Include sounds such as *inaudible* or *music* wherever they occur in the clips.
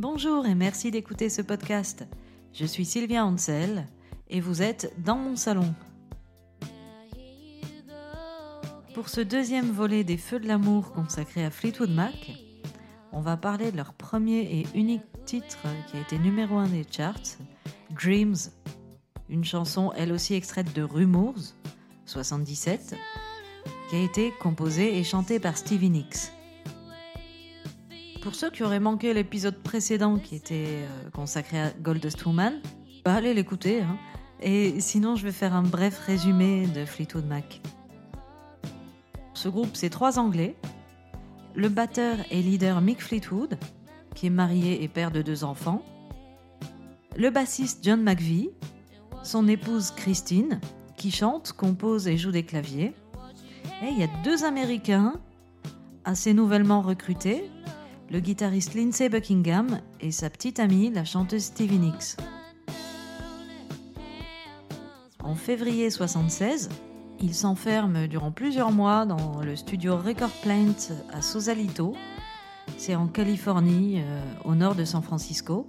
Bonjour et merci d'écouter ce podcast. Je suis Sylvia Ansel et vous êtes dans mon salon. Pour ce deuxième volet des Feux de l'amour consacré à Fleetwood Mac, on va parler de leur premier et unique titre qui a été numéro un des charts, Dreams, une chanson elle aussi extraite de Rumours, 77, qui a été composée et chantée par Stevie Nicks. Pour ceux qui auraient manqué l'épisode précédent qui était euh, consacré à Goldust Woman, bah allez l'écouter. Hein. Et sinon, je vais faire un bref résumé de Fleetwood Mac. Ce groupe, c'est trois Anglais. Le batteur et leader Mick Fleetwood, qui est marié et père de deux enfants. Le bassiste John McVie, son épouse Christine, qui chante, compose et joue des claviers. Et il y a deux Américains, assez nouvellement recrutés, le guitariste Lindsey Buckingham et sa petite amie, la chanteuse Stevie Nicks. En février 1976, ils s'enferment durant plusieurs mois dans le studio Record Plant à Sausalito, c'est en Californie, euh, au nord de San Francisco,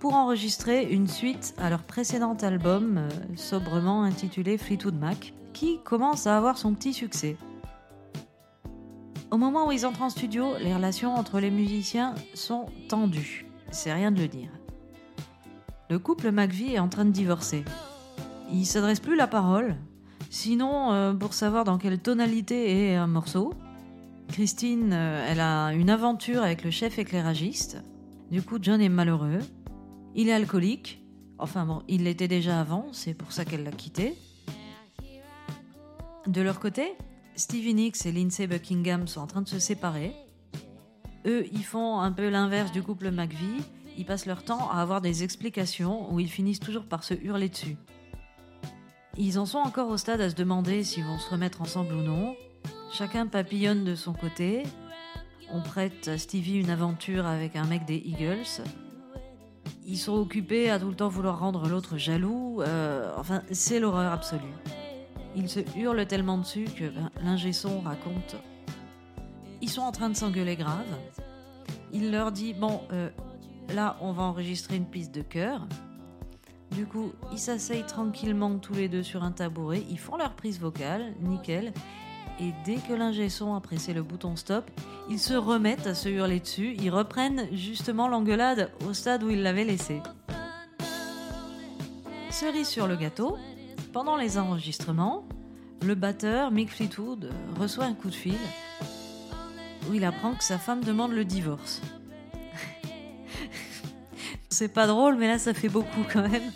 pour enregistrer une suite à leur précédent album euh, sobrement intitulé Fleetwood Mac, qui commence à avoir son petit succès. Au moment où ils entrent en studio, les relations entre les musiciens sont tendues. C'est rien de le dire. Le couple McVie est en train de divorcer. Il s'adresse plus la parole. Sinon, euh, pour savoir dans quelle tonalité est un morceau, Christine, euh, elle a une aventure avec le chef éclairagiste. Du coup, John est malheureux. Il est alcoolique. Enfin bon, il l'était déjà avant, c'est pour ça qu'elle l'a quitté. De leur côté, Stevie Nicks et Lindsay Buckingham sont en train de se séparer. Eux, ils font un peu l'inverse du couple McVie. Ils passent leur temps à avoir des explications où ils finissent toujours par se hurler dessus. Ils en sont encore au stade à se demander s'ils vont se remettre ensemble ou non. Chacun papillonne de son côté. On prête à Stevie une aventure avec un mec des Eagles. Ils sont occupés à tout le temps vouloir rendre l'autre jaloux. Euh, enfin, c'est l'horreur absolue. Ils se hurlent tellement dessus que ben, l'ingé son raconte. Ils sont en train de s'engueuler grave. Il leur dit Bon, euh, là, on va enregistrer une piste de chœur. Du coup, ils s'asseyent tranquillement tous les deux sur un tabouret. Ils font leur prise vocale, nickel. Et dès que l'ingé son a pressé le bouton stop, ils se remettent à se hurler dessus. Ils reprennent justement l'engueulade au stade où ils l'avaient laissé. Cerise sur le gâteau, pendant les enregistrements, le batteur Mick Fleetwood reçoit un coup de fil où il apprend que sa femme demande le divorce. *laughs* C'est pas drôle, mais là ça fait beaucoup quand même.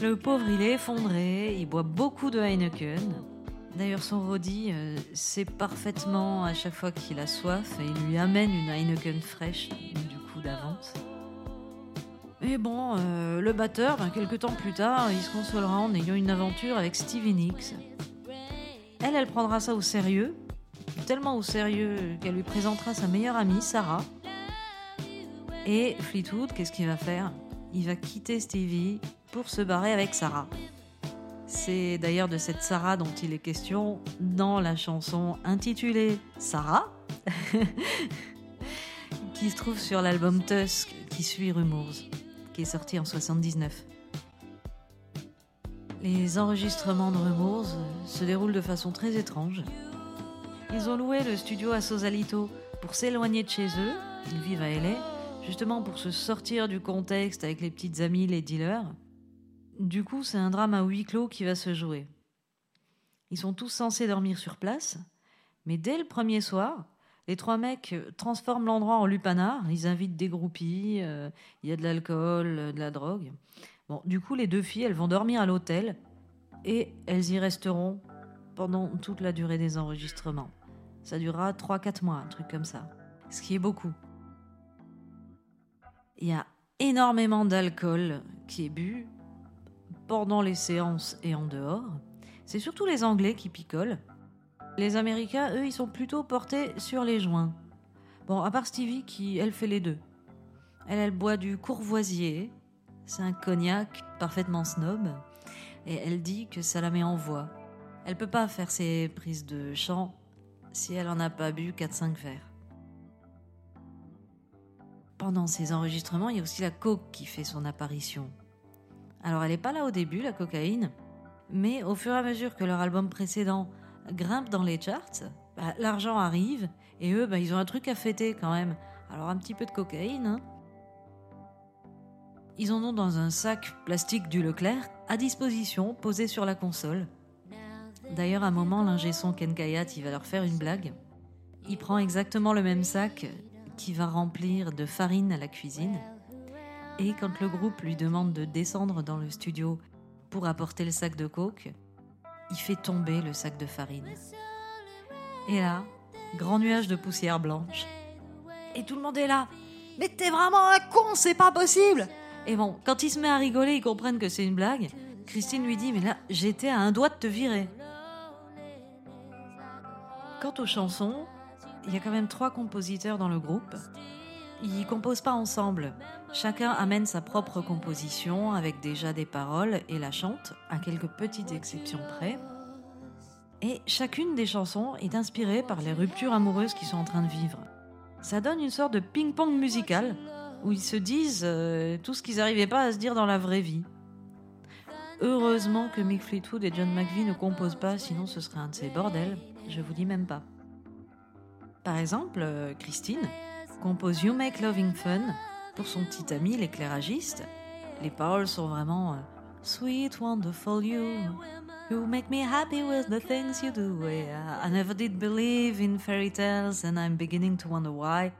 Le pauvre, il est effondré, il boit beaucoup de Heineken. D'ailleurs, son Roddy euh, sait parfaitement à chaque fois qu'il a soif et il lui amène une Heineken fraîche, du coup d'avance. Mais bon, euh, le batteur, ben, quelques temps plus tard, il se consolera en ayant une aventure avec Stevie Nicks. Elle, elle prendra ça au sérieux, tellement au sérieux qu'elle lui présentera sa meilleure amie, Sarah. Et Fleetwood, qu'est-ce qu'il va faire? Il va quitter Stevie pour se barrer avec Sarah. C'est d'ailleurs de cette Sarah dont il est question dans la chanson intitulée Sarah, *laughs* qui se trouve sur l'album Tusk qui suit Rumours qui est sorti en 79. Les enregistrements de Rumours se déroulent de façon très étrange. Ils ont loué le studio à Sausalito pour s'éloigner de chez eux, ils vivent à LA, justement pour se sortir du contexte avec les petites amies, les dealers. Du coup, c'est un drame à huis clos qui va se jouer. Ils sont tous censés dormir sur place, mais dès le premier soir, les trois mecs euh, transforment l'endroit en lupanar. Ils invitent des groupies, euh, il y a de l'alcool, euh, de la drogue. Bon, du coup, les deux filles, elles vont dormir à l'hôtel et elles y resteront pendant toute la durée des enregistrements. Ça durera 3-4 mois, un truc comme ça. Ce qui est beaucoup. Il y a énormément d'alcool qui est bu pendant les séances et en dehors. C'est surtout les Anglais qui picolent. Les Américains, eux, ils sont plutôt portés sur les joints. Bon, à part Stevie qui, elle, fait les deux. Elle, elle boit du courvoisier. C'est un cognac parfaitement snob. Et elle dit que ça la met en voix. Elle peut pas faire ses prises de chant si elle en a pas bu 4-5 verres. pendant ces enregistrements, il y a aussi la coke qui fait son apparition. Alors elle n'est pas là au début, la cocaïne, mais au fur et à mesure que leur album précédent grimpe dans les charts, bah, l'argent arrive et eux, bah, ils ont un truc à fêter quand même. Alors un petit peu de cocaïne. Hein. Ils en ont dans un sac plastique du Leclerc à disposition, posé sur la console. D'ailleurs, à un moment, l'ingé son Ken Kayat, il va leur faire une blague. Il prend exactement le même sac qui va remplir de farine à la cuisine. Et quand le groupe lui demande de descendre dans le studio pour apporter le sac de coke, il fait tomber le sac de farine. Et là, grand nuage de poussière blanche. Et tout le monde est là. Mais t'es vraiment un con, c'est pas possible Et bon, quand il se met à rigoler, ils comprennent que c'est une blague. Christine lui dit Mais là, j'étais à un doigt de te virer. Quant aux chansons, il y a quand même trois compositeurs dans le groupe. Ils composent pas ensemble. Chacun amène sa propre composition avec déjà des paroles et la chante, à quelques petites exceptions près. Et chacune des chansons est inspirée par les ruptures amoureuses qu'ils sont en train de vivre. Ça donne une sorte de ping-pong musical où ils se disent euh, tout ce qu'ils n'arrivaient pas à se dire dans la vraie vie. Heureusement que Mick Fleetwood et John McVie ne composent pas, sinon ce serait un de ces bordels, je vous dis même pas. Par exemple, euh, Christine compose You Make Loving Fun pour son petit ami l'éclairagiste. Les paroles sont vraiment euh, Sweet, wonderful you. You make me happy with the things you do. I never did believe in fairy tales and I'm beginning to wonder why.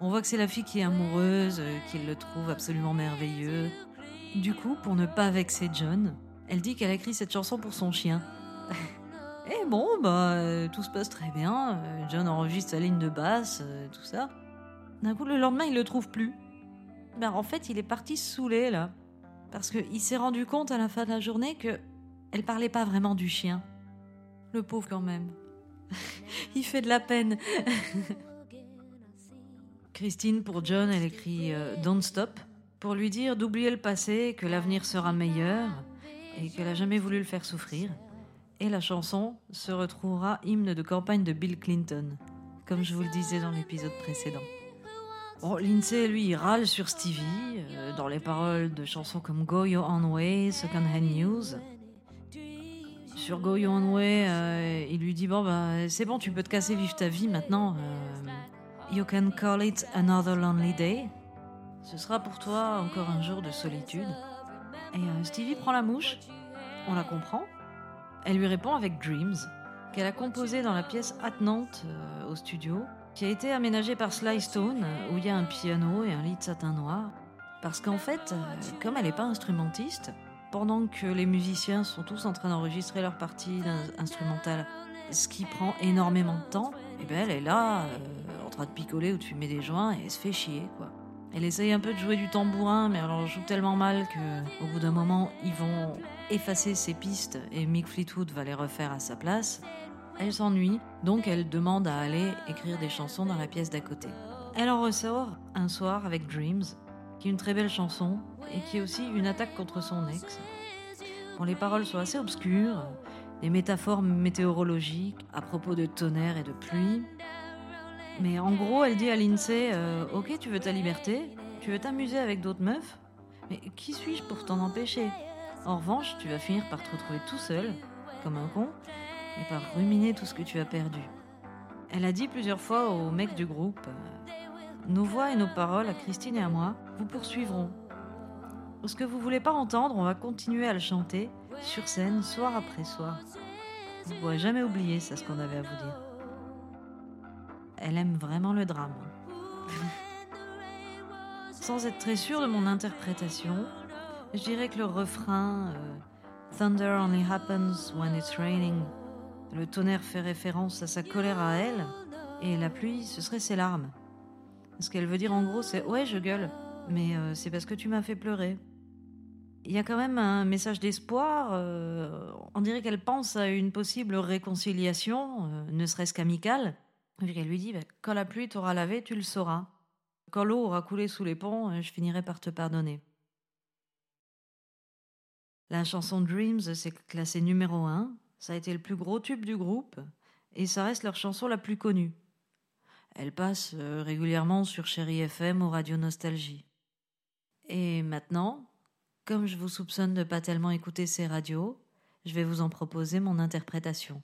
On voit que c'est la fille qui est amoureuse, euh, qu'il le trouve absolument merveilleux. Du coup, pour ne pas vexer John, elle dit qu'elle a écrit cette chanson pour son chien. *laughs* Et bon, bah, euh, tout se passe très bien. John enregistre sa ligne de basse, tout ça. D'un coup, le lendemain, il le trouve plus. Ben, en fait, il est parti saoulé, là. Parce qu'il s'est rendu compte à la fin de la journée que elle parlait pas vraiment du chien. Le pauvre, quand même. *laughs* il fait de la peine. *laughs* Christine, pour John, elle écrit Don't Stop pour lui dire d'oublier le passé, que l'avenir sera meilleur et qu'elle a jamais voulu le faire souffrir et la chanson se retrouvera hymne de campagne de Bill Clinton, comme je vous le disais dans l'épisode précédent. Bon, Lindsay, lui, râle sur Stevie, euh, dans les paroles de chansons comme Go Your Own Way, Second Hand News. Sur Go Your Own Way, euh, il lui dit Bon, bah, c'est bon, tu peux te casser, vivre ta vie maintenant. Euh, you can call it another lonely day. Ce sera pour toi encore un jour de solitude. Et Stevie prend la mouche, on la comprend, elle lui répond avec Dreams, qu'elle a composé dans la pièce attenante au studio, qui a été aménagée par Sly Stone, où il y a un piano et un lit de satin noir. Parce qu'en fait, euh, comme elle n'est pas instrumentiste, pendant que les musiciens sont tous en train d'enregistrer leur partie instrumentale, ce qui prend énormément de temps, eh ben elle est là, euh, en train de picoler ou de fumer des joints, et elle se fait chier, quoi. Elle essaye un peu de jouer du tambourin, mais en joue tellement mal que, au bout d'un moment, ils vont effacer ses pistes et Mick Fleetwood va les refaire à sa place. Elle s'ennuie, donc elle demande à aller écrire des chansons dans la pièce d'à côté. Elle en ressort un soir avec Dreams, qui est une très belle chanson et qui est aussi une attaque contre son ex. Bon, les paroles sont assez obscures, des métaphores météorologiques à propos de tonnerre et de pluie. Mais en gros, elle dit à Lindsay euh, Ok, tu veux ta liberté, tu veux t'amuser avec d'autres meufs, mais qui suis-je pour t'en empêcher? En revanche, tu vas finir par te retrouver tout seul, comme un con, et par ruminer tout ce que tu as perdu. Elle a dit plusieurs fois aux mecs du groupe euh, Nos voix et nos paroles, à Christine et à moi, vous poursuivront. Ce que vous voulez pas entendre, on va continuer à le chanter, sur scène, soir après soir. Vous ne pourrez jamais oublier ça, ce qu'on avait à vous dire elle aime vraiment le drame. *laughs* Sans être très sûre de mon interprétation, je dirais que le refrain euh, Thunder only happens when it's raining, le tonnerre fait référence à sa colère à elle, et la pluie, ce serait ses larmes. Ce qu'elle veut dire en gros, c'est Ouais, je gueule, mais euh, c'est parce que tu m'as fait pleurer. Il y a quand même un message d'espoir. Euh, on dirait qu'elle pense à une possible réconciliation, ne serait-ce qu'amicale, elle lui dit bah, Quand la pluie t'aura lavé, tu le sauras. Quand l'eau aura coulé sous les ponts, euh, je finirai par te pardonner. La chanson Dreams s'est classée numéro 1. Ça a été le plus gros tube du groupe et ça reste leur chanson la plus connue. Elle passe euh, régulièrement sur Chéri FM ou Radio Nostalgie. Et maintenant, comme je vous soupçonne de pas tellement écouter ces radios, je vais vous en proposer mon interprétation.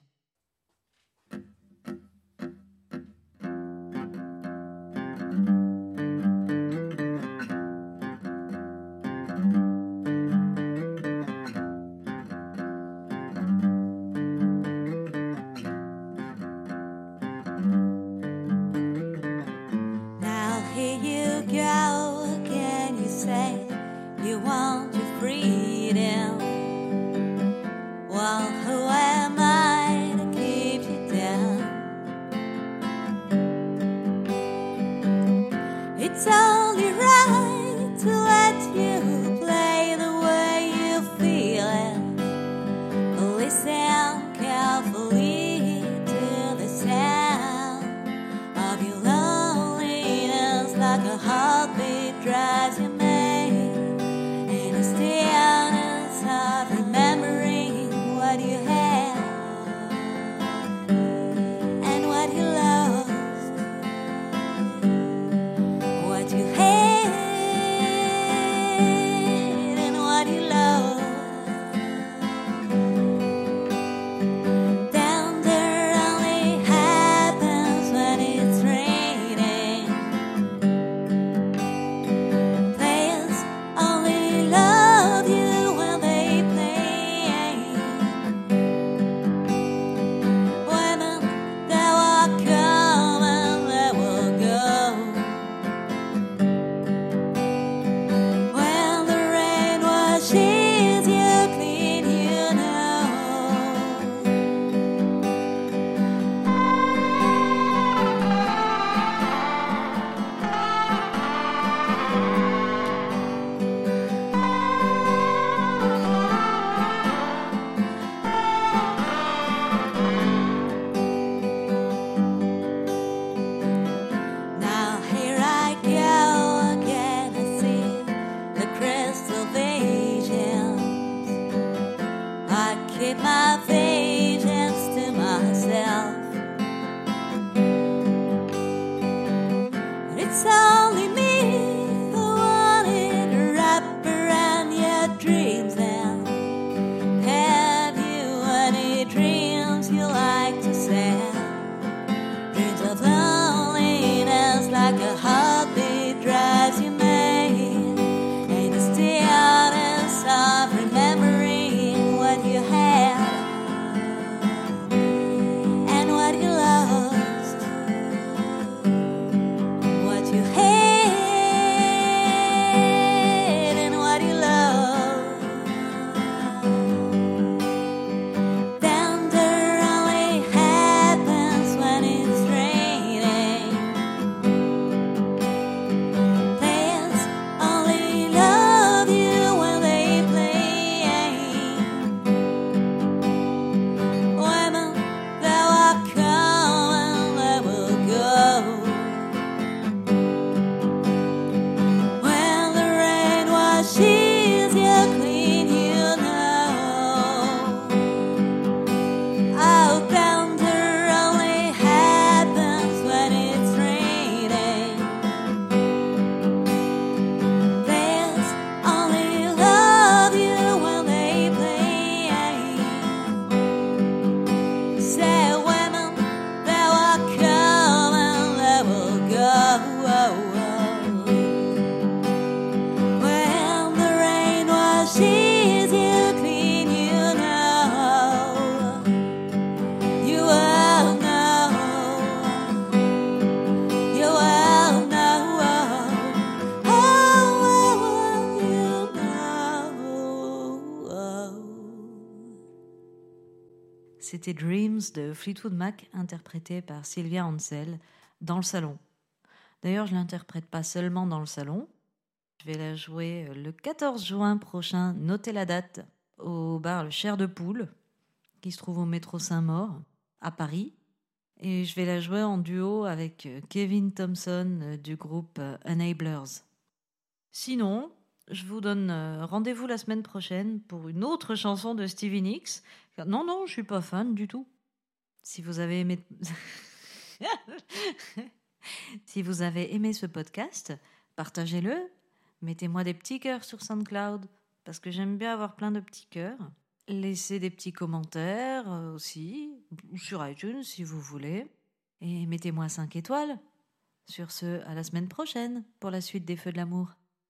want your freedom. Well, who am I to keep you down? It's only right to let you play the way you feel it. Listen carefully. heartbeat c'était Dreams de Fleetwood Mac interprété par Sylvia Ansel dans le salon. D'ailleurs, je l'interprète pas seulement dans le salon. Je vais la jouer le 14 juin prochain, notez la date, au bar Le Cher de Poule, qui se trouve au métro Saint-Maur, à Paris. Et je vais la jouer en duo avec Kevin Thompson du groupe Enablers. Sinon, je vous donne euh, rendez-vous la semaine prochaine pour une autre chanson de Stevie Nicks. Non, non, je suis pas fan du tout. Si vous avez aimé. *laughs* Si vous avez aimé ce podcast, partagez-le, mettez-moi des petits cœurs sur SoundCloud, parce que j'aime bien avoir plein de petits cœurs. Laissez des petits commentaires euh, aussi, sur iTunes si vous voulez. Et mettez-moi 5 étoiles. Sur ce, à la semaine prochaine pour la suite des Feux de l'amour.